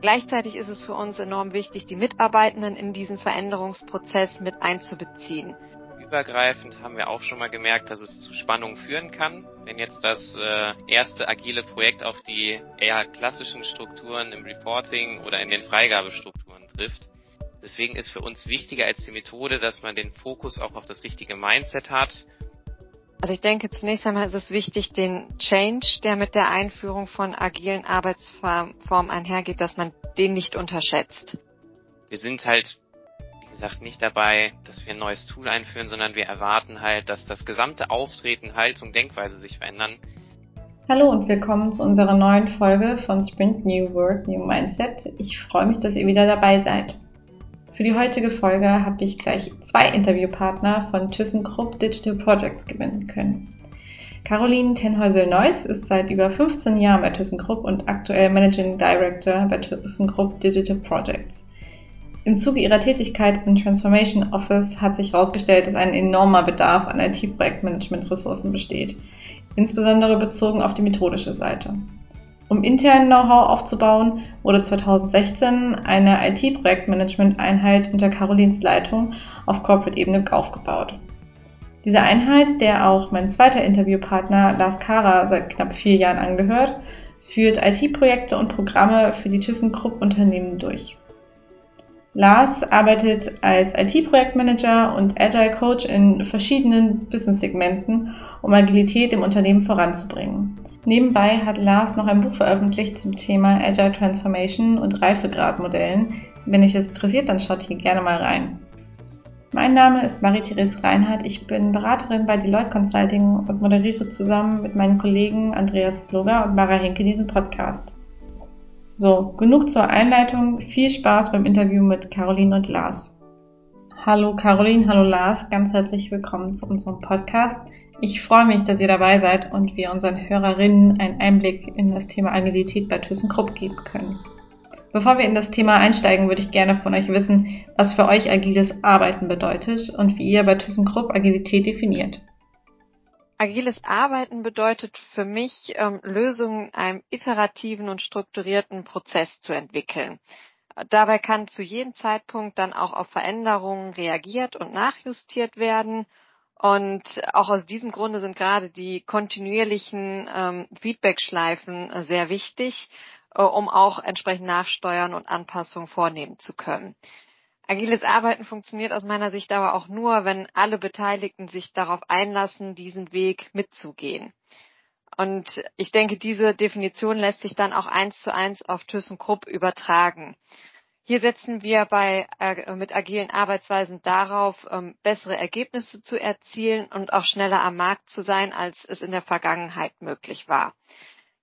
Gleichzeitig ist es für uns enorm wichtig, die Mitarbeitenden in diesen Veränderungsprozess mit einzubeziehen. Übergreifend haben wir auch schon mal gemerkt, dass es zu Spannungen führen kann, wenn jetzt das äh, erste agile Projekt auf die eher klassischen Strukturen im Reporting oder in den Freigabestrukturen trifft. Deswegen ist für uns wichtiger als die Methode, dass man den Fokus auch auf das richtige Mindset hat also ich denke, zunächst einmal ist es wichtig, den Change, der mit der Einführung von agilen Arbeitsformen einhergeht, dass man den nicht unterschätzt. Wir sind halt, wie gesagt, nicht dabei, dass wir ein neues Tool einführen, sondern wir erwarten halt, dass das gesamte Auftreten, Haltung, Denkweise sich verändern. Hallo und willkommen zu unserer neuen Folge von Sprint New Work, New Mindset. Ich freue mich, dass ihr wieder dabei seid. Für die heutige Folge habe ich gleich zwei Interviewpartner von ThyssenKrupp Digital Projects gewinnen können. Caroline Tenhäusel-Neuss ist seit über 15 Jahren bei ThyssenKrupp und aktuell Managing Director bei ThyssenKrupp Digital Projects. Im Zuge ihrer Tätigkeit im Transformation Office hat sich herausgestellt, dass ein enormer Bedarf an IT-Projektmanagement-Ressourcen besteht, insbesondere bezogen auf die methodische Seite. Um internen Know-how aufzubauen, wurde 2016 eine IT-Projektmanagement-Einheit unter Carolins Leitung auf Corporate-Ebene aufgebaut. Diese Einheit, der auch mein zweiter Interviewpartner Lars Kara seit knapp vier Jahren angehört, führt IT-Projekte und Programme für die ThyssenKrupp-Unternehmen durch. Lars arbeitet als IT-Projektmanager und Agile Coach in verschiedenen Business-Segmenten, um Agilität im Unternehmen voranzubringen. Nebenbei hat Lars noch ein Buch veröffentlicht zum Thema Agile Transformation und Reifegradmodellen. Wenn euch das interessiert, dann schaut hier gerne mal rein. Mein Name ist Marie-Therese Reinhardt. Ich bin Beraterin bei Deloitte Consulting und moderiere zusammen mit meinen Kollegen Andreas Sloger und Mara Henke diesen Podcast. So, genug zur Einleitung. Viel Spaß beim Interview mit Caroline und Lars. Hallo Caroline, hallo Lars, ganz herzlich willkommen zu unserem Podcast. Ich freue mich, dass ihr dabei seid und wir unseren Hörerinnen einen Einblick in das Thema Agilität bei ThyssenKrupp geben können. Bevor wir in das Thema einsteigen, würde ich gerne von euch wissen, was für euch agiles Arbeiten bedeutet und wie ihr bei ThyssenKrupp Agilität definiert. Agiles Arbeiten bedeutet für mich, ähm, Lösungen in einem iterativen und strukturierten Prozess zu entwickeln. Dabei kann zu jedem Zeitpunkt dann auch auf Veränderungen reagiert und nachjustiert werden und auch aus diesem Grunde sind gerade die kontinuierlichen ähm, Feedback-Schleifen sehr wichtig, äh, um auch entsprechend nachsteuern und Anpassungen vornehmen zu können. Agiles Arbeiten funktioniert aus meiner Sicht aber auch nur, wenn alle Beteiligten sich darauf einlassen, diesen Weg mitzugehen. Und ich denke, diese Definition lässt sich dann auch eins zu eins auf ThyssenKrupp übertragen. Hier setzen wir bei, äh, mit agilen Arbeitsweisen darauf, ähm, bessere Ergebnisse zu erzielen und auch schneller am Markt zu sein, als es in der Vergangenheit möglich war.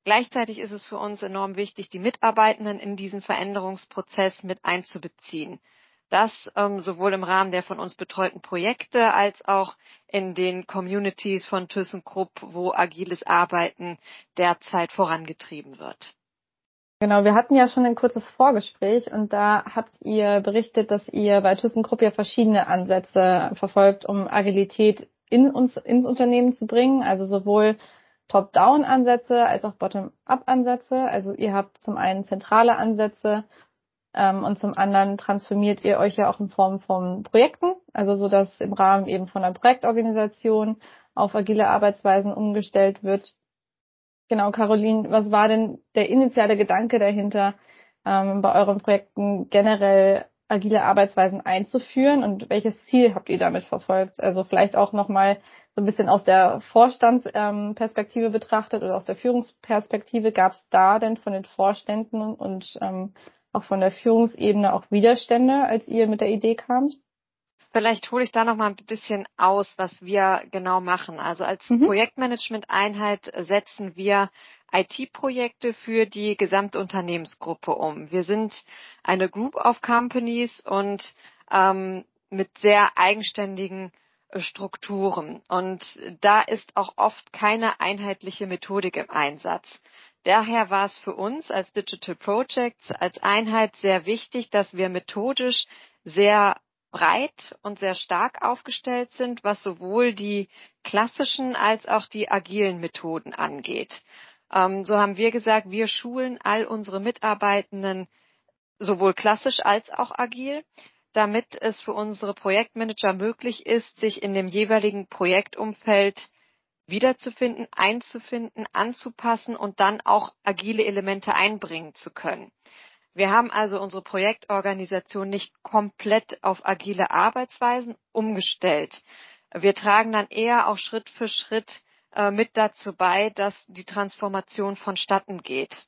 Gleichzeitig ist es für uns enorm wichtig, die Mitarbeitenden in diesen Veränderungsprozess mit einzubeziehen. Das ähm, sowohl im Rahmen der von uns betreuten Projekte als auch in den Communities von ThyssenKrupp, wo agiles Arbeiten derzeit vorangetrieben wird. Genau, wir hatten ja schon ein kurzes Vorgespräch und da habt ihr berichtet, dass ihr bei ThyssenKrupp ja verschiedene Ansätze verfolgt, um Agilität in uns, ins Unternehmen zu bringen. Also sowohl Top-Down-Ansätze als auch Bottom-Up-Ansätze. Also ihr habt zum einen zentrale Ansätze ähm, und zum anderen transformiert ihr euch ja auch in Form von Projekten, also so dass im Rahmen eben von einer Projektorganisation auf agile Arbeitsweisen umgestellt wird. Genau, Caroline, was war denn der initiale Gedanke dahinter, ähm, bei euren Projekten generell agile Arbeitsweisen einzuführen und welches Ziel habt ihr damit verfolgt? Also vielleicht auch nochmal so ein bisschen aus der Vorstandsperspektive ähm, betrachtet oder aus der Führungsperspektive. Gab es da denn von den Vorständen und ähm, auch von der Führungsebene auch Widerstände, als ihr mit der Idee kamt? Vielleicht hole ich da noch mal ein bisschen aus, was wir genau machen. Also als mhm. Projektmanagement-Einheit setzen wir IT-Projekte für die gesamte Unternehmensgruppe um. Wir sind eine Group of Companies und ähm, mit sehr eigenständigen äh, Strukturen. Und da ist auch oft keine einheitliche Methodik im Einsatz. Daher war es für uns als Digital Projects als Einheit sehr wichtig, dass wir methodisch sehr breit und sehr stark aufgestellt sind, was sowohl die klassischen als auch die agilen Methoden angeht. Ähm, so haben wir gesagt, wir schulen all unsere Mitarbeitenden sowohl klassisch als auch agil, damit es für unsere Projektmanager möglich ist, sich in dem jeweiligen Projektumfeld wiederzufinden, einzufinden, anzupassen und dann auch agile Elemente einbringen zu können. Wir haben also unsere Projektorganisation nicht komplett auf agile Arbeitsweisen umgestellt. Wir tragen dann eher auch Schritt für Schritt äh, mit dazu bei, dass die Transformation vonstatten geht.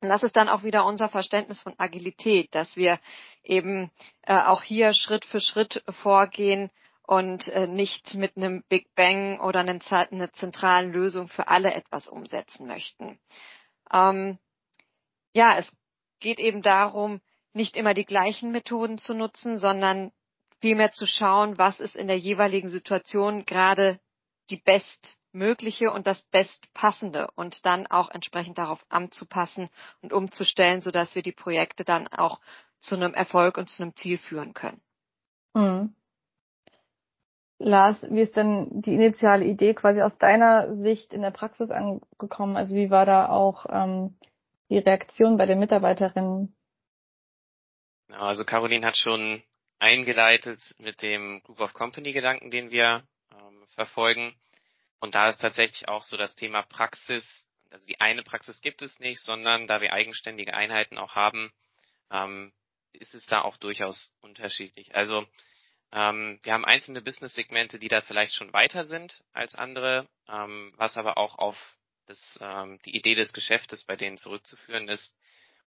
Und das ist dann auch wieder unser Verständnis von Agilität, dass wir eben äh, auch hier Schritt für Schritt vorgehen und äh, nicht mit einem Big Bang oder einer eine zentralen Lösung für alle etwas umsetzen möchten. Ähm, ja, es geht eben darum, nicht immer die gleichen Methoden zu nutzen, sondern vielmehr zu schauen, was ist in der jeweiligen Situation gerade die bestmögliche und das bestpassende und dann auch entsprechend darauf anzupassen und umzustellen, sodass wir die Projekte dann auch zu einem Erfolg und zu einem Ziel führen können. Mhm. Lars, wie ist denn die initiale Idee quasi aus deiner Sicht in der Praxis angekommen? Also wie war da auch ähm, die Reaktion bei den Mitarbeiterinnen? Also Caroline hat schon eingeleitet mit dem Group of Company Gedanken, den wir ähm, verfolgen. Und da ist tatsächlich auch so das Thema Praxis, also die eine Praxis gibt es nicht, sondern da wir eigenständige Einheiten auch haben, ähm, ist es da auch durchaus unterschiedlich. Also wir haben einzelne Business-Segmente, die da vielleicht schon weiter sind als andere, ähm, was aber auch auf das, ähm, die Idee des Geschäftes bei denen zurückzuführen ist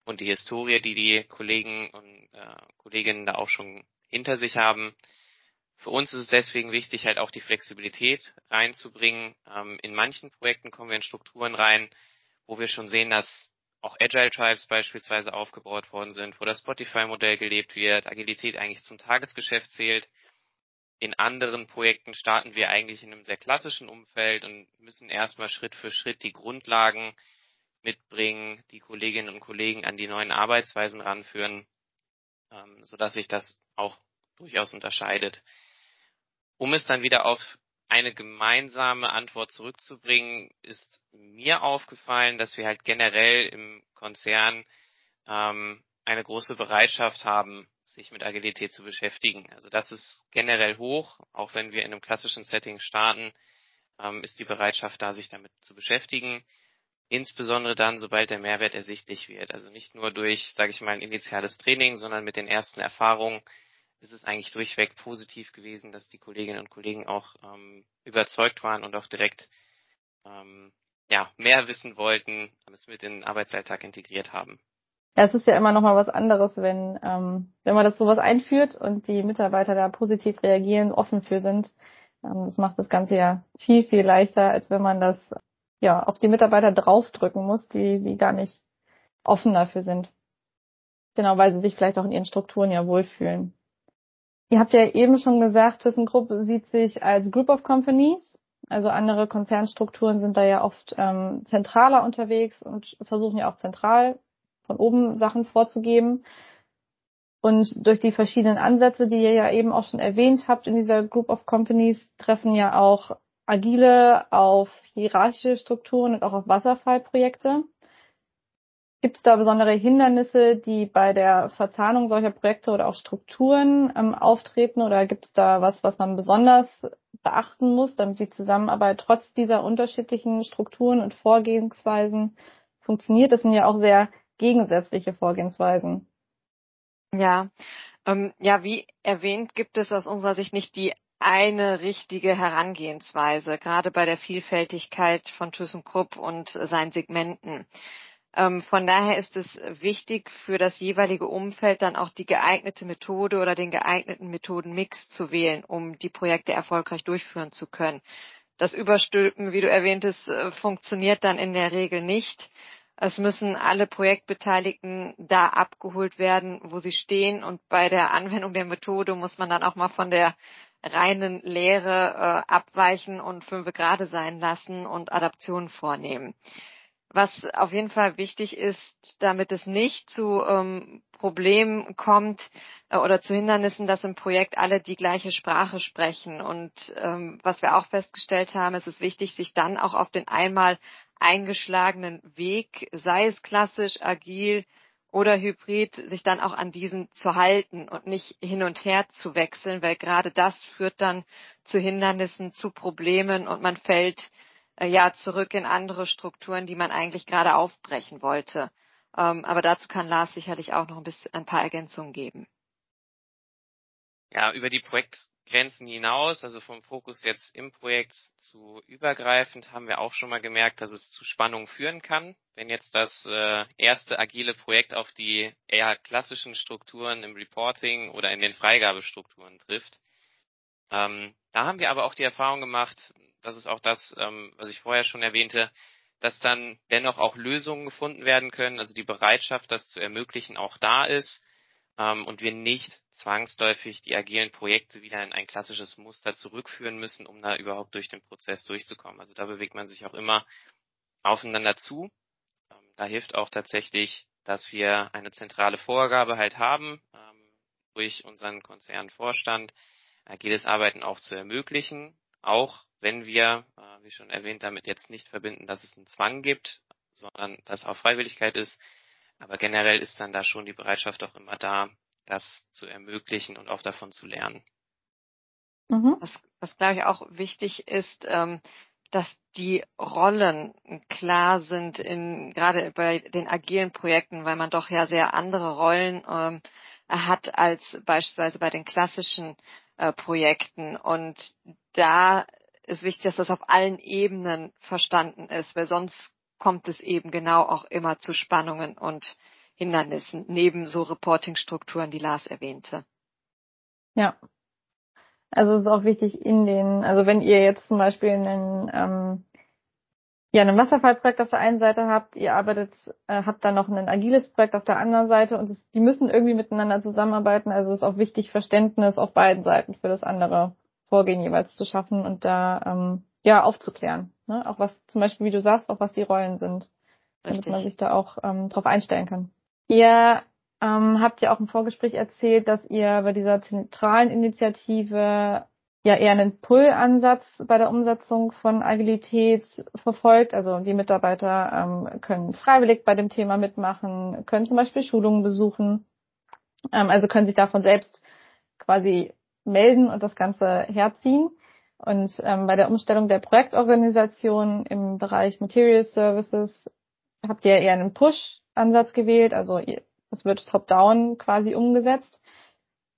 und die Historie, die die Kollegen und äh, Kolleginnen da auch schon hinter sich haben. Für uns ist es deswegen wichtig, halt auch die Flexibilität reinzubringen. Ähm, in manchen Projekten kommen wir in Strukturen rein, wo wir schon sehen, dass auch Agile Tribes beispielsweise aufgebaut worden sind, wo das Spotify-Modell gelebt wird, Agilität eigentlich zum Tagesgeschäft zählt. In anderen Projekten starten wir eigentlich in einem sehr klassischen Umfeld und müssen erstmal Schritt für Schritt die Grundlagen mitbringen, die Kolleginnen und Kollegen an die neuen Arbeitsweisen ranführen, ähm, sodass sich das auch durchaus unterscheidet. Um es dann wieder auf eine gemeinsame Antwort zurückzubringen, ist mir aufgefallen, dass wir halt generell im Konzern ähm, eine große Bereitschaft haben, sich mit Agilität zu beschäftigen. Also das ist generell hoch, auch wenn wir in einem klassischen Setting starten, ähm, ist die Bereitschaft da, sich damit zu beschäftigen. Insbesondere dann, sobald der Mehrwert ersichtlich wird. Also nicht nur durch, sage ich mal, ein initiales Training, sondern mit den ersten Erfahrungen ist es eigentlich durchweg positiv gewesen, dass die Kolleginnen und Kollegen auch ähm, überzeugt waren und auch direkt ähm, ja, mehr wissen wollten, es mit in den Arbeitsalltag integriert haben. Ja, es ist ja immer noch mal was anderes, wenn, ähm, wenn man das sowas einführt und die Mitarbeiter da positiv reagieren, offen für sind. Ähm, das macht das Ganze ja viel, viel leichter, als wenn man das ja auf die Mitarbeiter draufdrücken muss, die, die gar nicht offen dafür sind. Genau, weil sie sich vielleicht auch in ihren Strukturen ja wohlfühlen. Ihr habt ja eben schon gesagt, ThyssenKrupp sieht sich als Group of Companies. Also andere Konzernstrukturen sind da ja oft ähm, zentraler unterwegs und versuchen ja auch zentral von oben Sachen vorzugeben. Und durch die verschiedenen Ansätze, die ihr ja eben auch schon erwähnt habt in dieser Group of Companies, treffen ja auch agile auf hierarchische Strukturen und auch auf Wasserfallprojekte. Gibt es da besondere Hindernisse, die bei der Verzahnung solcher Projekte oder auch Strukturen ähm, auftreten? Oder gibt es da was, was man besonders beachten muss, damit die Zusammenarbeit trotz dieser unterschiedlichen Strukturen und Vorgehensweisen funktioniert? Das sind ja auch sehr gegensätzliche Vorgehensweisen. Ja, ähm, ja, wie erwähnt, gibt es aus unserer Sicht nicht die eine richtige Herangehensweise, gerade bei der Vielfältigkeit von ThyssenKrupp und seinen Segmenten. Ähm, von daher ist es wichtig, für das jeweilige Umfeld dann auch die geeignete Methode oder den geeigneten Methodenmix zu wählen, um die Projekte erfolgreich durchführen zu können. Das Überstülpen, wie du erwähntest, äh, funktioniert dann in der Regel nicht. Es müssen alle Projektbeteiligten da abgeholt werden, wo sie stehen. Und bei der Anwendung der Methode muss man dann auch mal von der reinen Lehre äh, abweichen und fünfe gerade sein lassen und Adaptionen vornehmen. Was auf jeden Fall wichtig ist, damit es nicht zu ähm, Problemen kommt äh, oder zu Hindernissen, dass im Projekt alle die gleiche Sprache sprechen. Und ähm, was wir auch festgestellt haben, ist es wichtig, sich dann auch auf den einmal eingeschlagenen Weg, sei es klassisch, agil oder hybrid sich dann auch an diesen zu halten und nicht hin und her zu wechseln, weil gerade das führt dann zu Hindernissen, zu Problemen und man fällt äh, ja zurück in andere Strukturen, die man eigentlich gerade aufbrechen wollte. Ähm, aber dazu kann Lars sicherlich auch noch ein bisschen ein paar Ergänzungen geben. Ja, über die Projektgrenzen hinaus, also vom Fokus jetzt im Projekt zu übergreifend, haben wir auch schon mal gemerkt, dass es zu Spannungen führen kann, wenn jetzt das äh, erste agile Projekt auf die eher klassischen Strukturen im Reporting oder in den Freigabestrukturen trifft. Ähm, da haben wir aber auch die Erfahrung gemacht, das ist auch das, ähm, was ich vorher schon erwähnte, dass dann dennoch auch Lösungen gefunden werden können, also die Bereitschaft, das zu ermöglichen, auch da ist ähm, und wir nicht zwangsläufig die agilen Projekte wieder in ein klassisches Muster zurückführen müssen, um da überhaupt durch den Prozess durchzukommen. Also da bewegt man sich auch immer aufeinander zu. Ähm, da hilft auch tatsächlich, dass wir eine zentrale Vorgabe halt haben, ähm, durch unseren Konzernvorstand, agiles Arbeiten auch zu ermöglichen, auch wenn wir, äh, wie schon erwähnt, damit jetzt nicht verbinden, dass es einen Zwang gibt, sondern dass auch Freiwilligkeit ist, aber generell ist dann da schon die Bereitschaft auch immer da, das zu ermöglichen und auch davon zu lernen. Mhm. Was, was glaube ich auch wichtig ist, ähm, dass die Rollen klar sind in gerade bei den agilen Projekten, weil man doch ja sehr andere Rollen ähm, hat als beispielsweise bei den klassischen äh, Projekten. Und da ist wichtig, dass das auf allen Ebenen verstanden ist, weil sonst kommt es eben genau auch immer zu Spannungen und Hindernissen neben so Reporting-Strukturen, die Lars erwähnte. Ja. Also es ist auch wichtig in den, also wenn ihr jetzt zum Beispiel einen, ähm, ja, ein Wasserfallprojekt auf der einen Seite habt, ihr arbeitet, äh, habt dann noch ein agiles Projekt auf der anderen Seite und es, die müssen irgendwie miteinander zusammenarbeiten. Also es ist auch wichtig, Verständnis auf beiden Seiten für das andere Vorgehen jeweils zu schaffen und da ähm, ja aufzuklären. Ne? Auch was zum Beispiel, wie du sagst, auch was die Rollen sind. Richtig. Damit man sich da auch ähm, drauf einstellen kann. Ihr ähm, habt ja auch im Vorgespräch erzählt, dass ihr bei dieser zentralen Initiative ja eher einen Pull-Ansatz bei der Umsetzung von Agilität verfolgt. Also die Mitarbeiter ähm, können freiwillig bei dem Thema mitmachen, können zum Beispiel Schulungen besuchen, ähm, also können sich davon selbst quasi melden und das Ganze herziehen. Und ähm, bei der Umstellung der Projektorganisation im Bereich Material Services habt ihr eher einen Push-Ansatz gewählt, also es wird top-down quasi umgesetzt.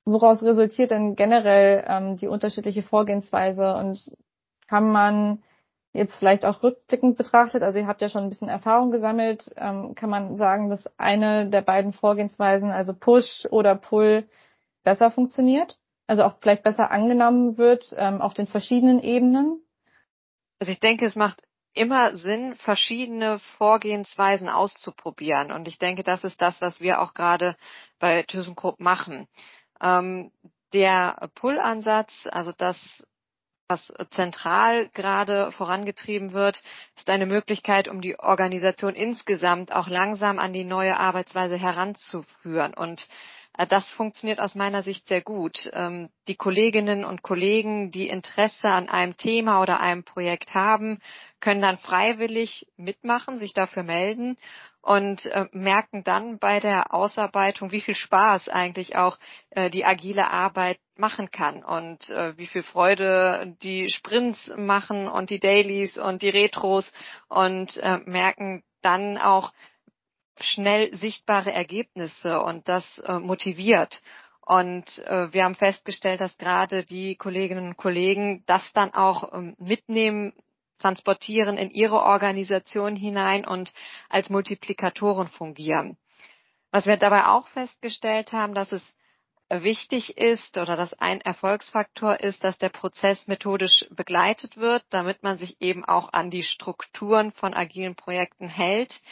Woraus resultiert denn generell ähm, die unterschiedliche Vorgehensweise und kann man jetzt vielleicht auch rückblickend betrachtet, also ihr habt ja schon ein bisschen Erfahrung gesammelt, ähm, kann man sagen, dass eine der beiden Vorgehensweisen, also Push oder Pull, besser funktioniert? Also auch vielleicht besser angenommen wird ähm, auf den verschiedenen Ebenen? Also ich denke, es macht immer Sinn, verschiedene Vorgehensweisen auszuprobieren. Und ich denke, das ist das, was wir auch gerade bei ThyssenKrupp machen. Ähm, der Pull-Ansatz, also das, was zentral gerade vorangetrieben wird, ist eine Möglichkeit, um die Organisation insgesamt auch langsam an die neue Arbeitsweise heranzuführen. Und das funktioniert aus meiner Sicht sehr gut. Ähm, die Kolleginnen und Kollegen, die Interesse an einem Thema oder einem Projekt haben, können dann freiwillig mitmachen, sich dafür melden und äh, merken dann bei der Ausarbeitung, wie viel Spaß eigentlich auch äh, die agile Arbeit machen kann und wie viel Freude die Sprints machen und die Dailies und die Retros und merken dann auch, schnell sichtbare Ergebnisse und das äh, motiviert. Und äh, wir haben festgestellt, dass gerade die Kolleginnen und Kollegen das dann auch ähm, mitnehmen, transportieren in ihre Organisation hinein und als Multiplikatoren fungieren. Was wir dabei auch festgestellt haben, dass es wichtig ist oder dass ein Erfolgsfaktor ist, dass der Prozess methodisch begleitet wird, damit man sich eben auch an die Strukturen von agilen Projekten hält,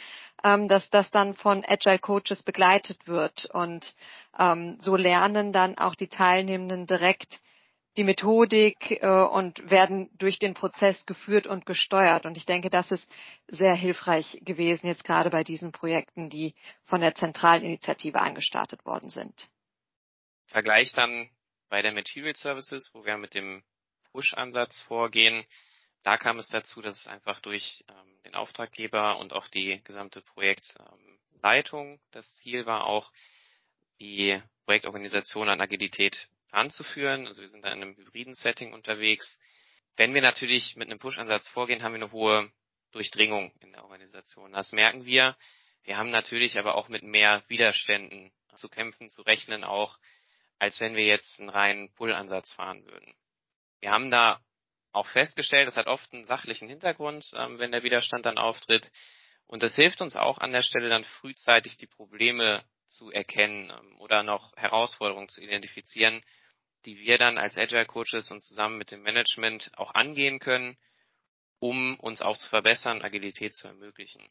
ähm, dass das dann von Agile Coaches begleitet wird. Und ähm, so lernen dann auch die Teilnehmenden direkt die Methodik äh, und werden durch den Prozess geführt und gesteuert. Und ich denke, das ist sehr hilfreich gewesen, jetzt gerade bei diesen Projekten, die von der zentralen Initiative angestartet worden sind. Vergleich dann bei der Material Services, wo wir mit dem Push-Ansatz vorgehen, da kam es dazu, dass es einfach durch ähm, den Auftraggeber und auch die gesamte Projektleitung das Ziel war, auch die Projektorganisation an Agilität anzuführen. Also wir sind da in einem hybriden Setting unterwegs. Wenn wir natürlich mit einem Push-Ansatz vorgehen, haben wir eine hohe Durchdringung in der Organisation. Das merken wir. Wir haben natürlich aber auch mit mehr Widerständen zu kämpfen, zu rechnen auch, als wenn wir jetzt einen reinen Pull-Ansatz fahren würden. Wir haben da auch festgestellt, das hat oft einen sachlichen Hintergrund, ähm, wenn der Widerstand dann auftritt. Und das hilft uns auch an der Stelle dann frühzeitig die Probleme zu erkennen ähm, oder noch Herausforderungen zu identifizieren, die wir dann als Agile Coaches und zusammen mit dem Management auch angehen können, um uns auch zu verbessern, Agilität zu ermöglichen.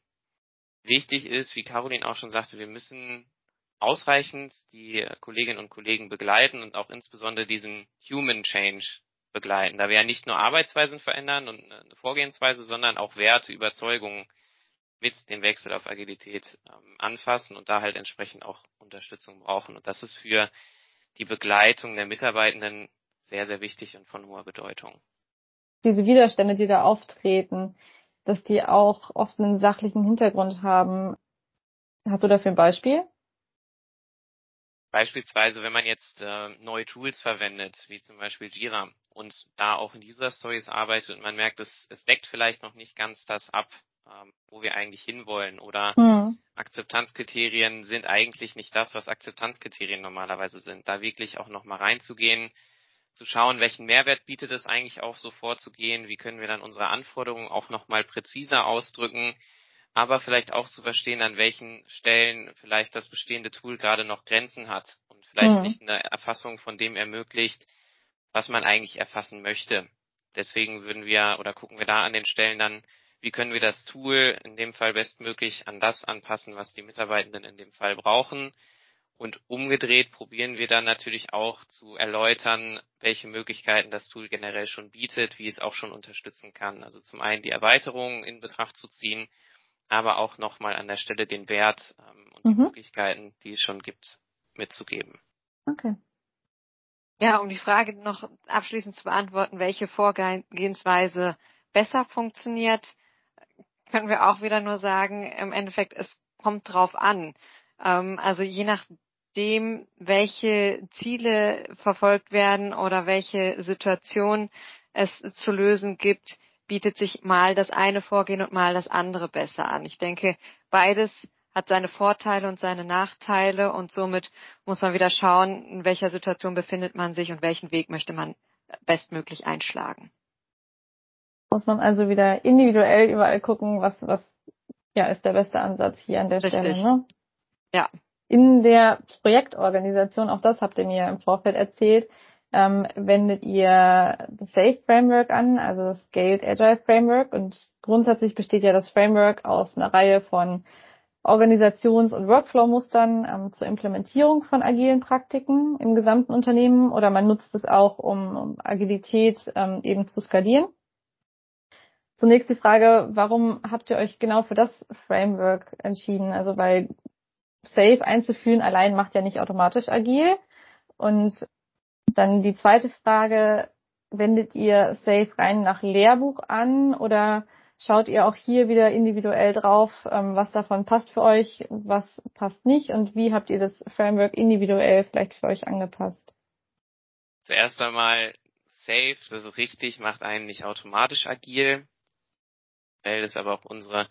Wichtig ist, wie Caroline auch schon sagte, wir müssen ausreichend die Kolleginnen und Kollegen begleiten und auch insbesondere diesen Human Change begleiten, da wir ja nicht nur Arbeitsweisen verändern und eine Vorgehensweise, sondern auch Werte, Überzeugungen mit dem Wechsel auf Agilität ähm, anfassen und da halt entsprechend auch Unterstützung brauchen. Und das ist für die Begleitung der Mitarbeitenden sehr, sehr wichtig und von hoher Bedeutung. Diese Widerstände, die da auftreten, dass die auch oft einen sachlichen Hintergrund haben. Hast du dafür ein Beispiel? Beispielsweise, wenn man jetzt äh, neue Tools verwendet, wie zum Beispiel Jira, und da auch in User Stories arbeitet und man merkt, es, es deckt vielleicht noch nicht ganz das ab, ähm, wo wir eigentlich hinwollen. Oder mhm. Akzeptanzkriterien sind eigentlich nicht das, was Akzeptanzkriterien normalerweise sind. Da wirklich auch nochmal reinzugehen, zu schauen, welchen Mehrwert bietet es eigentlich auch so vorzugehen, wie können wir dann unsere Anforderungen auch nochmal präziser ausdrücken, aber vielleicht auch zu verstehen, an welchen Stellen vielleicht das bestehende Tool gerade noch Grenzen hat und vielleicht mhm. nicht eine Erfassung von dem ermöglicht, was man eigentlich erfassen möchte. Deswegen würden wir oder gucken wir da an den Stellen dann, wie können wir das Tool in dem Fall bestmöglich an das anpassen, was die Mitarbeitenden in dem Fall brauchen. Und umgedreht probieren wir dann natürlich auch zu erläutern, welche Möglichkeiten das Tool generell schon bietet, wie es auch schon unterstützen kann. Also zum einen die Erweiterungen in Betracht zu ziehen aber auch nochmal an der Stelle den Wert ähm, und mhm. die Möglichkeiten, die es schon gibt, mitzugeben. Okay. Ja, um die Frage noch abschließend zu beantworten, welche Vorgehensweise besser funktioniert, können wir auch wieder nur sagen, im Endeffekt, es kommt drauf an. Ähm, also je nachdem, welche Ziele verfolgt werden oder welche Situation es zu lösen gibt, bietet sich mal das eine Vorgehen und mal das andere besser an. Ich denke, beides hat seine Vorteile und seine Nachteile und somit muss man wieder schauen, in welcher Situation befindet man sich und welchen Weg möchte man bestmöglich einschlagen. Muss man also wieder individuell überall gucken, was, was ja, ist der beste Ansatz hier an der Richtig. Stelle. Ne? Ja. In der Projektorganisation, auch das habt ihr mir im Vorfeld erzählt, ähm, wendet ihr das SAFE Framework an, also das Scaled Agile Framework. Und grundsätzlich besteht ja das Framework aus einer Reihe von Organisations- und Workflow-Mustern ähm, zur Implementierung von agilen Praktiken im gesamten Unternehmen oder man nutzt es auch, um, um Agilität ähm, eben zu skalieren. Zunächst die Frage, warum habt ihr euch genau für das Framework entschieden? Also weil Safe einzuführen allein macht ja nicht automatisch agil. Und dann die zweite Frage, wendet ihr Safe rein nach Lehrbuch an oder schaut ihr auch hier wieder individuell drauf, ähm, was davon passt für euch, was passt nicht und wie habt ihr das Framework individuell vielleicht für euch angepasst? Zuerst einmal Safe, das ist richtig, macht einen nicht automatisch agil. Das ist aber auch unsere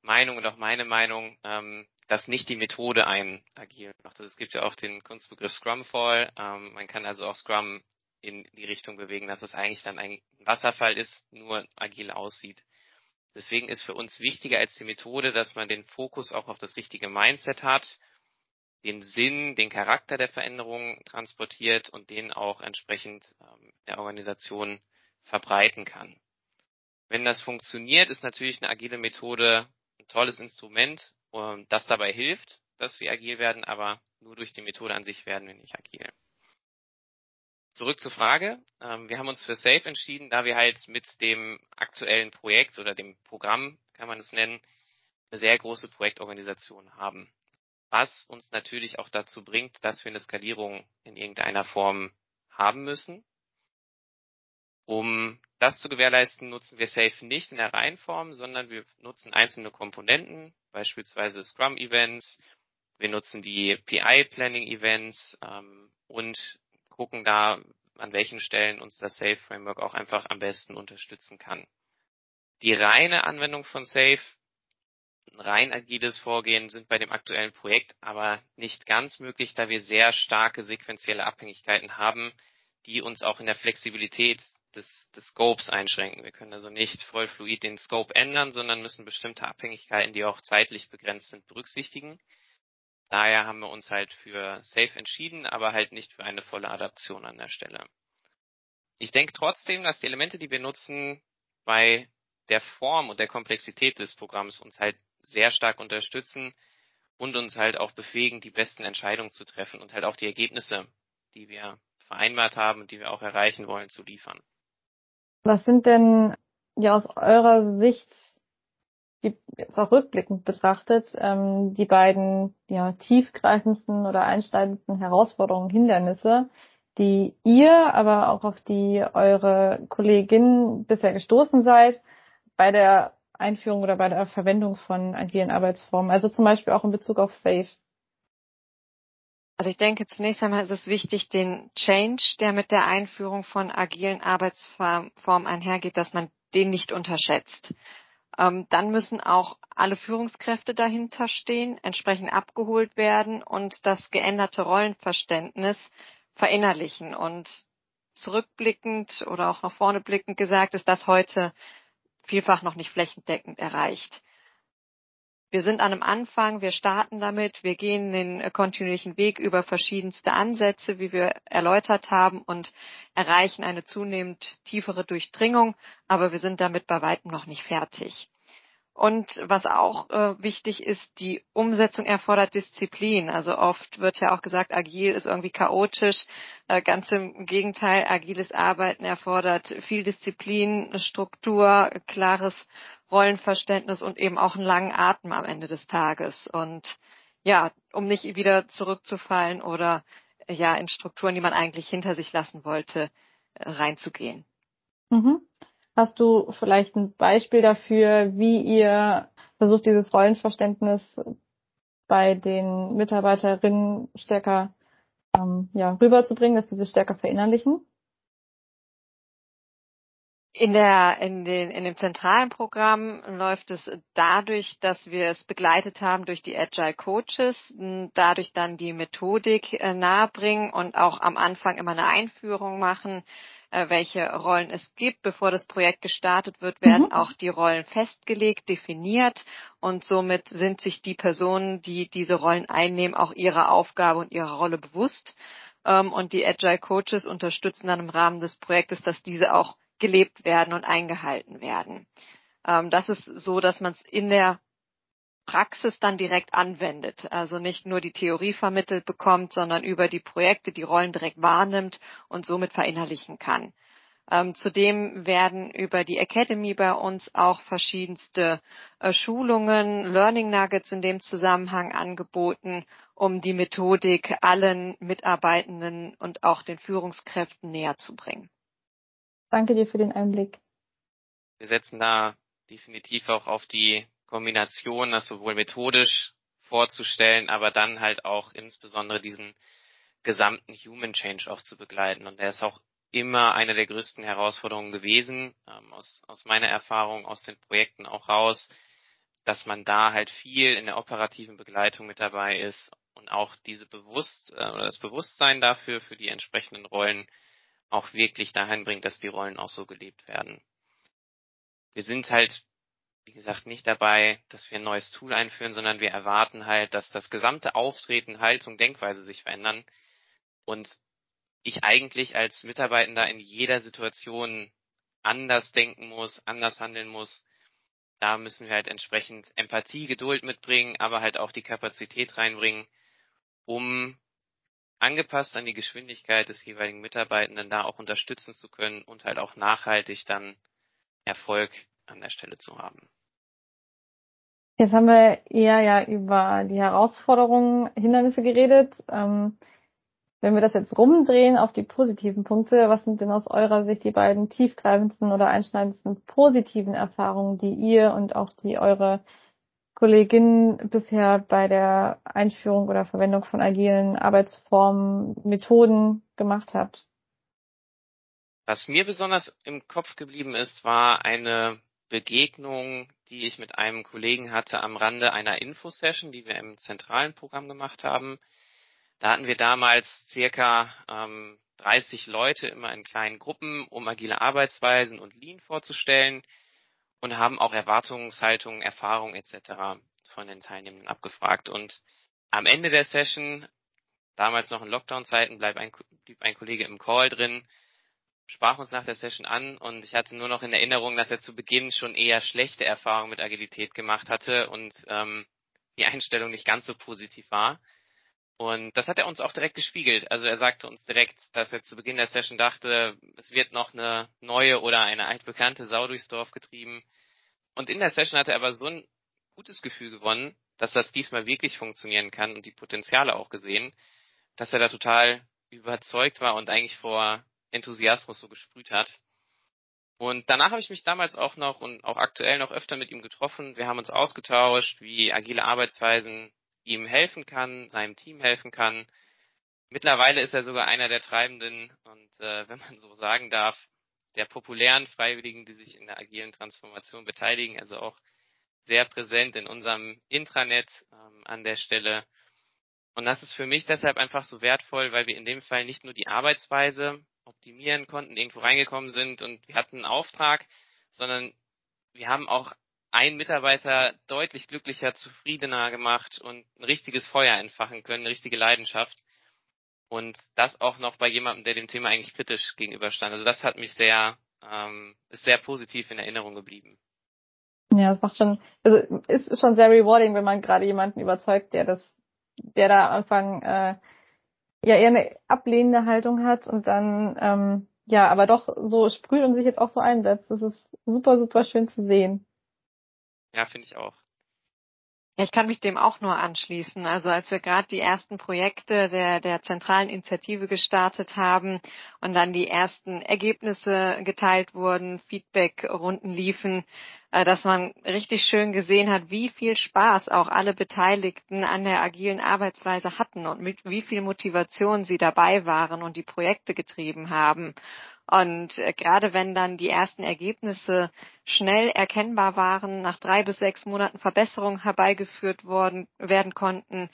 Meinung und auch meine Meinung. Ähm, dass nicht die Methode einen agil macht. Also es gibt ja auch den Kunstbegriff Scrumfall. Ähm, man kann also auch Scrum in die Richtung bewegen, dass es eigentlich dann ein Wasserfall ist, nur agil aussieht. Deswegen ist für uns wichtiger als die Methode, dass man den Fokus auch auf das richtige Mindset hat, den Sinn, den Charakter der Veränderung transportiert und den auch entsprechend ähm, der Organisation verbreiten kann. Wenn das funktioniert, ist natürlich eine agile Methode ein tolles Instrument, ähm, das dabei hilft, dass wir agil werden, aber nur durch die Methode an sich werden wir nicht agil. Zurück zur Frage. Ähm, wir haben uns für Safe entschieden, da wir halt mit dem aktuellen Projekt oder dem Programm, kann man es nennen, eine sehr große Projektorganisation haben. Was uns natürlich auch dazu bringt, dass wir eine Skalierung in irgendeiner Form haben müssen. Um das zu gewährleisten, nutzen wir Safe nicht in der Reihenform, sondern wir nutzen einzelne Komponenten, beispielsweise Scrum-Events. Wir nutzen die PI-Planning-Events ähm, und gucken da, an welchen Stellen uns das Safe-Framework auch einfach am besten unterstützen kann. Die reine Anwendung von Safe, ein rein agiles Vorgehen sind bei dem aktuellen Projekt aber nicht ganz möglich, da wir sehr starke sequentielle Abhängigkeiten haben, die uns auch in der Flexibilität des, des Scopes einschränken. Wir können also nicht voll fluid den Scope ändern, sondern müssen bestimmte Abhängigkeiten, die auch zeitlich begrenzt sind, berücksichtigen. Daher haben wir uns halt für Safe entschieden, aber halt nicht für eine volle Adaption an der Stelle. Ich denke trotzdem, dass die Elemente, die wir nutzen, bei der Form und der Komplexität des Programms uns halt sehr stark unterstützen und uns halt auch befähigen, die besten Entscheidungen zu treffen und halt auch die Ergebnisse, die wir vereinbart haben und die wir auch erreichen wollen, zu liefern. Was sind denn ja aus eurer Sicht, die jetzt auch rückblickend betrachtet, ähm, die beiden ja tiefgreifendsten oder einsteigendsten Herausforderungen, Hindernisse, die ihr, aber auch auf die eure Kolleginnen bisher gestoßen seid bei der Einführung oder bei der Verwendung von agilen Arbeitsformen, also zum Beispiel auch in Bezug auf Safe? Also ich denke, zunächst einmal ist es wichtig, den Change, der mit der Einführung von agilen Arbeitsformen einhergeht, dass man den nicht unterschätzt. Ähm, dann müssen auch alle Führungskräfte dahinter stehen, entsprechend abgeholt werden und das geänderte Rollenverständnis verinnerlichen. Und zurückblickend oder auch nach vorne blickend gesagt, ist das heute vielfach noch nicht flächendeckend erreicht. Wir sind an einem Anfang, wir starten damit, wir gehen den kontinuierlichen Weg über verschiedenste Ansätze, wie wir erläutert haben, und erreichen eine zunehmend tiefere Durchdringung, aber wir sind damit bei weitem noch nicht fertig. Und was auch äh, wichtig ist, die Umsetzung erfordert Disziplin. Also oft wird ja auch gesagt, agil ist irgendwie chaotisch. Äh, ganz im Gegenteil, agiles Arbeiten erfordert viel Disziplin, Struktur, klares Rollenverständnis und eben auch einen langen Atem am Ende des Tages. Und ja, um nicht wieder zurückzufallen oder ja in Strukturen, die man eigentlich hinter sich lassen wollte, äh, reinzugehen. Mhm. Hast du vielleicht ein Beispiel dafür, wie ihr versucht, dieses Rollenverständnis bei den Mitarbeiterinnen stärker ähm, ja, rüberzubringen, dass sie es stärker verinnerlichen? In der, in den, in dem zentralen Programm läuft es dadurch, dass wir es begleitet haben durch die Agile Coaches, dadurch dann die Methodik äh, nahebringen und auch am Anfang immer eine Einführung machen, äh, welche Rollen es gibt. Bevor das Projekt gestartet wird, werden mhm. auch die Rollen festgelegt, definiert und somit sind sich die Personen, die diese Rollen einnehmen, auch ihrer Aufgabe und ihrer Rolle bewusst. Ähm, und die Agile Coaches unterstützen dann im Rahmen des Projektes, dass diese auch gelebt werden und eingehalten werden. Ähm, das ist so, dass man es in der Praxis dann direkt anwendet. Also nicht nur die Theorie vermittelt bekommt, sondern über die Projekte die Rollen direkt wahrnimmt und somit verinnerlichen kann. Ähm, zudem werden über die Academy bei uns auch verschiedenste äh, Schulungen, Learning Nuggets in dem Zusammenhang angeboten, um die Methodik allen Mitarbeitenden und auch den Führungskräften näher zu bringen. Danke dir für den Einblick. Wir setzen da definitiv auch auf die Kombination, das sowohl methodisch vorzustellen, aber dann halt auch insbesondere diesen gesamten Human Change auch zu begleiten. Und der ist auch immer eine der größten Herausforderungen gewesen, ähm, aus, aus meiner Erfahrung, aus den Projekten auch raus, dass man da halt viel in der operativen Begleitung mit dabei ist und auch diese Bewusst äh, oder das Bewusstsein dafür für die entsprechenden Rollen auch wirklich dahin bringt, dass die Rollen auch so gelebt werden. Wir sind halt, wie gesagt, nicht dabei, dass wir ein neues Tool einführen, sondern wir erwarten halt, dass das gesamte Auftreten, Haltung, Denkweise sich verändern und ich eigentlich als Mitarbeitender in jeder Situation anders denken muss, anders handeln muss. Da müssen wir halt entsprechend Empathie, Geduld mitbringen, aber halt auch die Kapazität reinbringen, um angepasst an die Geschwindigkeit des jeweiligen Mitarbeitenden da auch unterstützen zu können und halt auch nachhaltig dann Erfolg an der Stelle zu haben. Jetzt haben wir eher ja über die Herausforderungen, Hindernisse geredet. Ähm, Wenn wir das jetzt rumdrehen auf die positiven Punkte, was sind denn aus eurer Sicht die beiden tiefgreifendsten oder einschneidendsten positiven Erfahrungen, die ihr und auch die eure Kolleginnen bisher bei der Einführung oder Verwendung von agilen Arbeitsformen, Methoden gemacht habt? Was mir besonders im Kopf geblieben ist, war eine Begegnung, die ich mit einem Kollegen hatte am Rande einer Infosession, die wir im zentralen Programm gemacht haben. Da hatten wir damals circa ähm, 30 Leute immer in kleinen Gruppen, um agile Arbeitsweisen und Lean vorzustellen und haben auch Erwartungshaltungen, Erfahrungen etc. von den Teilnehmenden abgefragt. Und am Ende der Session, damals noch in Lockdown-Zeiten, blieb ein, blieb ein Kollege im Call drin, sprach uns nach der Session an und ich hatte nur noch in Erinnerung, dass er zu Beginn schon eher schlechte Erfahrungen mit Agilität gemacht hatte und ähm, die Einstellung nicht ganz so positiv war. Und das hat er uns auch direkt gespiegelt. Also er sagte uns direkt, dass er zu Beginn der Session dachte, es wird noch eine neue oder eine altbekannte Sau durchs Dorf getrieben. Und in der Session hatte er aber so ein gutes Gefühl gewonnen, dass das diesmal wirklich funktionieren kann und die Potenziale auch gesehen, dass er da total überzeugt war und eigentlich vor Enthusiasmus so gesprüht hat. Und danach habe ich mich damals auch noch und auch aktuell noch öfter mit ihm getroffen. Wir haben uns ausgetauscht, wie agile Arbeitsweisen ihm helfen kann, seinem Team helfen kann. Mittlerweile ist er sogar einer der Treibenden und äh, wenn man so sagen darf, der populären Freiwilligen, die sich in der agilen Transformation beteiligen, also auch sehr präsent in unserem Intranet ähm, an der Stelle. Und das ist für mich deshalb einfach so wertvoll, weil wir in dem Fall nicht nur die Arbeitsweise optimieren konnten, irgendwo reingekommen sind und wir hatten einen Auftrag, sondern wir haben auch einen Mitarbeiter deutlich glücklicher, zufriedener gemacht und ein richtiges Feuer entfachen können, eine richtige Leidenschaft. Und das auch noch bei jemandem, der dem Thema eigentlich kritisch gegenüberstand. Also das hat mich sehr, ähm, ist sehr positiv in Erinnerung geblieben. Ja, das macht schon, also ist schon sehr rewarding, wenn man gerade jemanden überzeugt, der das, der da am Anfang äh, ja eher eine ablehnende Haltung hat und dann ähm, ja, aber doch so sprüht und sich jetzt auch so einsetzt. Das ist super, super schön zu sehen. Ja, finde ich auch. Ja, ich kann mich dem auch nur anschließen. Also als wir gerade die ersten Projekte der, der zentralen Initiative gestartet haben und dann die ersten Ergebnisse geteilt wurden, Feedbackrunden liefen, äh, dass man richtig schön gesehen hat, wie viel Spaß auch alle Beteiligten an der agilen Arbeitsweise hatten und mit wie viel Motivation sie dabei waren und die Projekte getrieben haben. Und äh, gerade wenn dann die ersten Ergebnisse schnell erkennbar waren, nach drei bis sechs Monaten Verbesserungen herbeigeführt worden, werden konnten,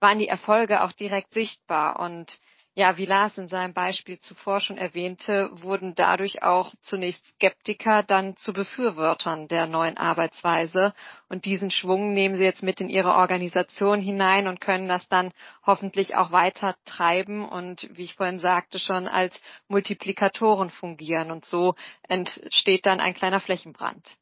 waren die Erfolge auch direkt sichtbar. Und ja, wie Lars in seinem Beispiel zuvor schon erwähnte, wurden dadurch auch zunächst Skeptiker dann zu Befürwortern der neuen Arbeitsweise. Und diesen Schwung nehmen sie jetzt mit in ihre Organisation hinein und können das dann hoffentlich auch weiter treiben und, wie ich vorhin sagte, schon als Multiplikatoren fungieren. Und so entsteht dann ein kleiner Flächenbrand.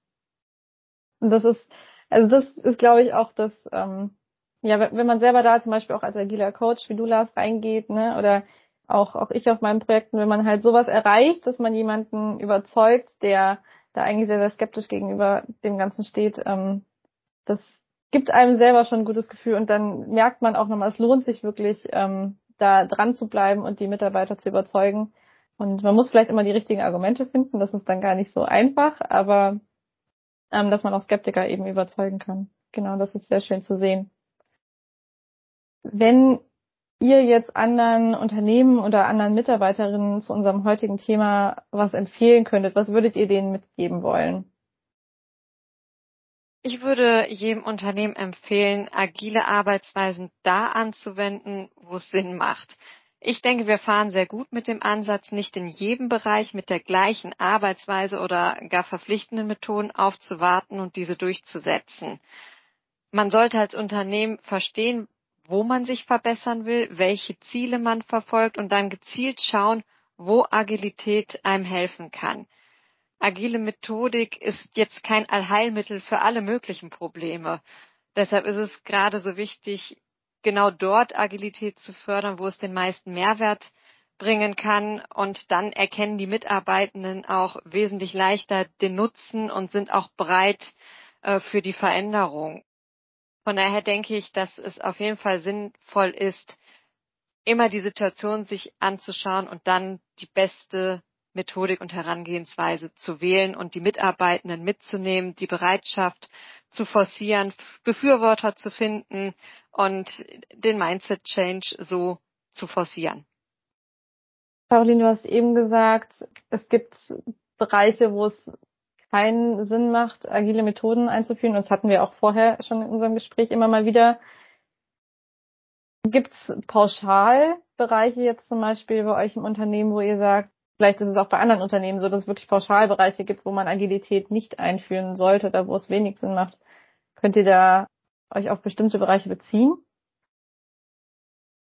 Und das ist, also das ist, glaube ich, auch das, ähm, ja, wenn man selber da zum Beispiel auch als agiler Coach, wie du Lars, reingeht, ne, oder auch, auch ich auf meinen Projekten, wenn man halt sowas erreicht, dass man jemanden überzeugt, der da eigentlich sehr, sehr skeptisch gegenüber dem Ganzen steht, ähm, das gibt einem selber schon ein gutes Gefühl und dann merkt man auch nochmal, es lohnt sich wirklich, ähm, da dran zu bleiben und die Mitarbeiter zu überzeugen. Und man muss vielleicht immer die richtigen Argumente finden, das ist dann gar nicht so einfach, aber ähm, dass man auch Skeptiker eben überzeugen kann. Genau, das ist sehr schön zu sehen. Wenn ihr jetzt anderen Unternehmen oder anderen Mitarbeiterinnen zu unserem heutigen Thema was empfehlen könntet, was würdet ihr denen mitgeben wollen? Ich würde jedem Unternehmen empfehlen, agile Arbeitsweisen da anzuwenden, wo es Sinn macht. Ich denke, wir fahren sehr gut mit dem Ansatz, nicht in jedem Bereich mit der gleichen Arbeitsweise oder gar verpflichtenden Methoden aufzuwarten und diese durchzusetzen. Man sollte als Unternehmen verstehen, wo man sich verbessern will, welche Ziele man verfolgt und dann gezielt schauen, wo Agilität einem helfen kann. Agile Methodik ist jetzt kein Allheilmittel für alle möglichen Probleme. Deshalb ist es gerade so wichtig, genau dort Agilität zu fördern, wo es den meisten Mehrwert bringen kann. Und dann erkennen die Mitarbeitenden auch wesentlich leichter den Nutzen und sind auch bereit äh, für die Veränderung. Von daher denke ich, dass es auf jeden Fall sinnvoll ist, immer die Situation sich anzuschauen und dann die beste Methodik und Herangehensweise zu wählen und die Mitarbeitenden mitzunehmen, die Bereitschaft zu forcieren, Befürworter zu finden und den Mindset Change so zu forcieren. Caroline, du hast eben gesagt, es gibt Bereiche, wo es keinen Sinn macht, agile Methoden einzuführen. Und das hatten wir auch vorher schon in unserem Gespräch immer mal wieder. Gibt es Pauschalbereiche jetzt zum Beispiel bei euch im Unternehmen, wo ihr sagt, vielleicht ist es auch bei anderen Unternehmen so, dass es wirklich Pauschalbereiche gibt, wo man Agilität nicht einführen sollte oder wo es wenig Sinn macht. Könnt ihr da euch auf bestimmte Bereiche beziehen?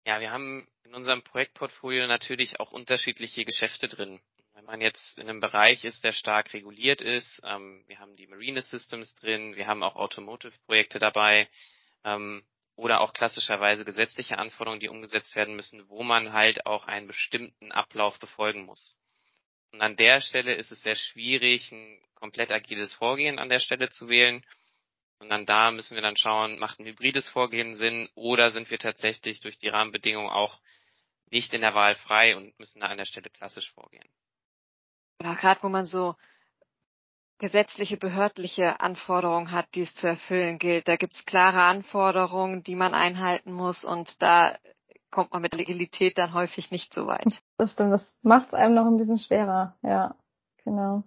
Ja, wir haben in unserem Projektportfolio natürlich auch unterschiedliche Geschäfte drin. Wenn man jetzt in einem Bereich ist, der stark reguliert ist, ähm, wir haben die Marine Systems drin, wir haben auch Automotive-Projekte dabei, ähm, oder auch klassischerweise gesetzliche Anforderungen, die umgesetzt werden müssen, wo man halt auch einen bestimmten Ablauf befolgen muss. Und an der Stelle ist es sehr schwierig, ein komplett agiles Vorgehen an der Stelle zu wählen. Und dann da müssen wir dann schauen, macht ein hybrides Vorgehen Sinn oder sind wir tatsächlich durch die Rahmenbedingungen auch nicht in der Wahl frei und müssen da an der Stelle klassisch vorgehen. Ja, gerade wo man so gesetzliche, behördliche Anforderungen hat, die es zu erfüllen gilt. Da gibt es klare Anforderungen, die man einhalten muss und da kommt man mit Legalität dann häufig nicht so weit. Das stimmt, das macht es einem noch ein bisschen schwerer. Ja, genau.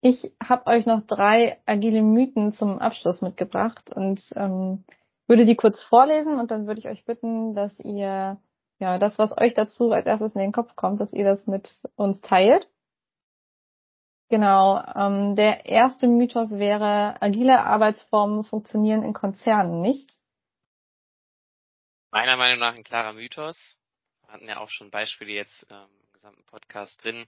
Ich habe euch noch drei agile Mythen zum Abschluss mitgebracht und ähm, würde die kurz vorlesen und dann würde ich euch bitten, dass ihr ja das, was euch dazu als erstes in den Kopf kommt, dass ihr das mit uns teilt. Genau. Ähm, der erste Mythos wäre, agile Arbeitsformen funktionieren in Konzernen nicht. Meiner Meinung nach ein klarer Mythos. Wir hatten ja auch schon Beispiele jetzt ähm, im gesamten Podcast drin.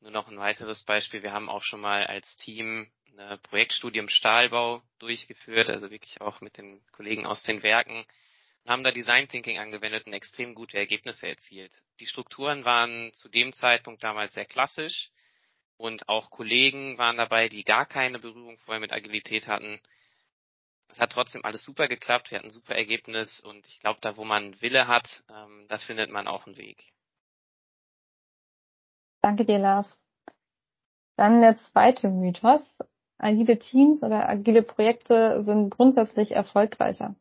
Nur noch ein weiteres Beispiel. Wir haben auch schon mal als Team eine Projektstudie im Stahlbau durchgeführt, also wirklich auch mit den Kollegen aus den Werken haben da Design Thinking angewendet und extrem gute Ergebnisse erzielt. Die Strukturen waren zu dem Zeitpunkt damals sehr klassisch und auch Kollegen waren dabei, die gar keine Berührung vorher mit Agilität hatten. Es hat trotzdem alles super geklappt, wir hatten ein super Ergebnis und ich glaube, da wo man Wille hat, ähm, da findet man auch einen Weg. Danke dir, Lars. Dann der zweite Mythos. Agile Teams oder agile Projekte sind grundsätzlich erfolgreicher.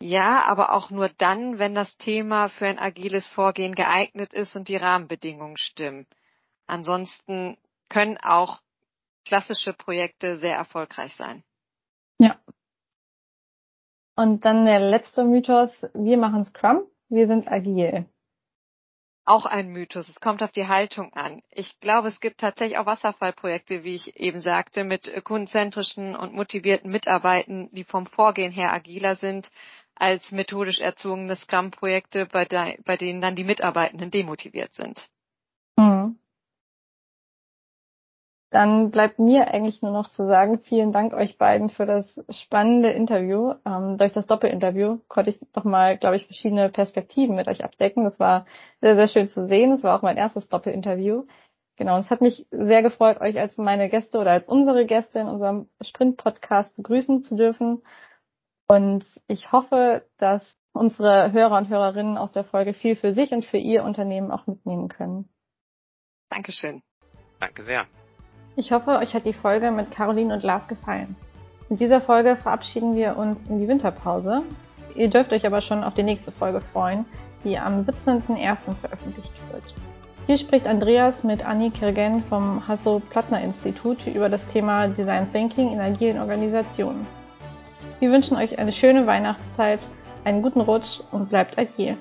Ja, aber auch nur dann, wenn das Thema für ein agiles Vorgehen geeignet ist und die Rahmenbedingungen stimmen. Ansonsten können auch klassische Projekte sehr erfolgreich sein. Ja. Und dann der letzte Mythos, wir machen Scrum, wir sind agil. Auch ein Mythos. Es kommt auf die Haltung an. Ich glaube, es gibt tatsächlich auch Wasserfallprojekte, wie ich eben sagte, mit kundenzentrischen und motivierten Mitarbeitern, die vom Vorgehen her agiler sind als methodisch erzwungene Scrum-Projekte, bei, de bei denen dann die Mitarbeitenden demotiviert sind. Mhm. Dann bleibt mir eigentlich nur noch zu sagen, vielen Dank euch beiden für das spannende Interview. Ähm, durch das Doppelinterview konnte ich nochmal, glaube ich, verschiedene Perspektiven mit euch abdecken. Das war sehr, sehr schön zu sehen. Das war auch mein erstes Doppelinterview. Genau, es hat mich sehr gefreut, euch als meine Gäste oder als unsere Gäste in unserem Sprint-Podcast begrüßen zu dürfen. Und ich hoffe, dass unsere Hörer und Hörerinnen aus der Folge viel für sich und für ihr Unternehmen auch mitnehmen können. Dankeschön. Danke sehr. Ich hoffe, euch hat die Folge mit Caroline und Lars gefallen. Mit dieser Folge verabschieden wir uns in die Winterpause. Ihr dürft euch aber schon auf die nächste Folge freuen, die am 17.01. veröffentlicht wird. Hier spricht Andreas mit Anni Kirgen vom Hasso-Plattner-Institut über das Thema Design Thinking in agilen Organisationen. Wir wünschen euch eine schöne Weihnachtszeit, einen guten Rutsch und bleibt agil.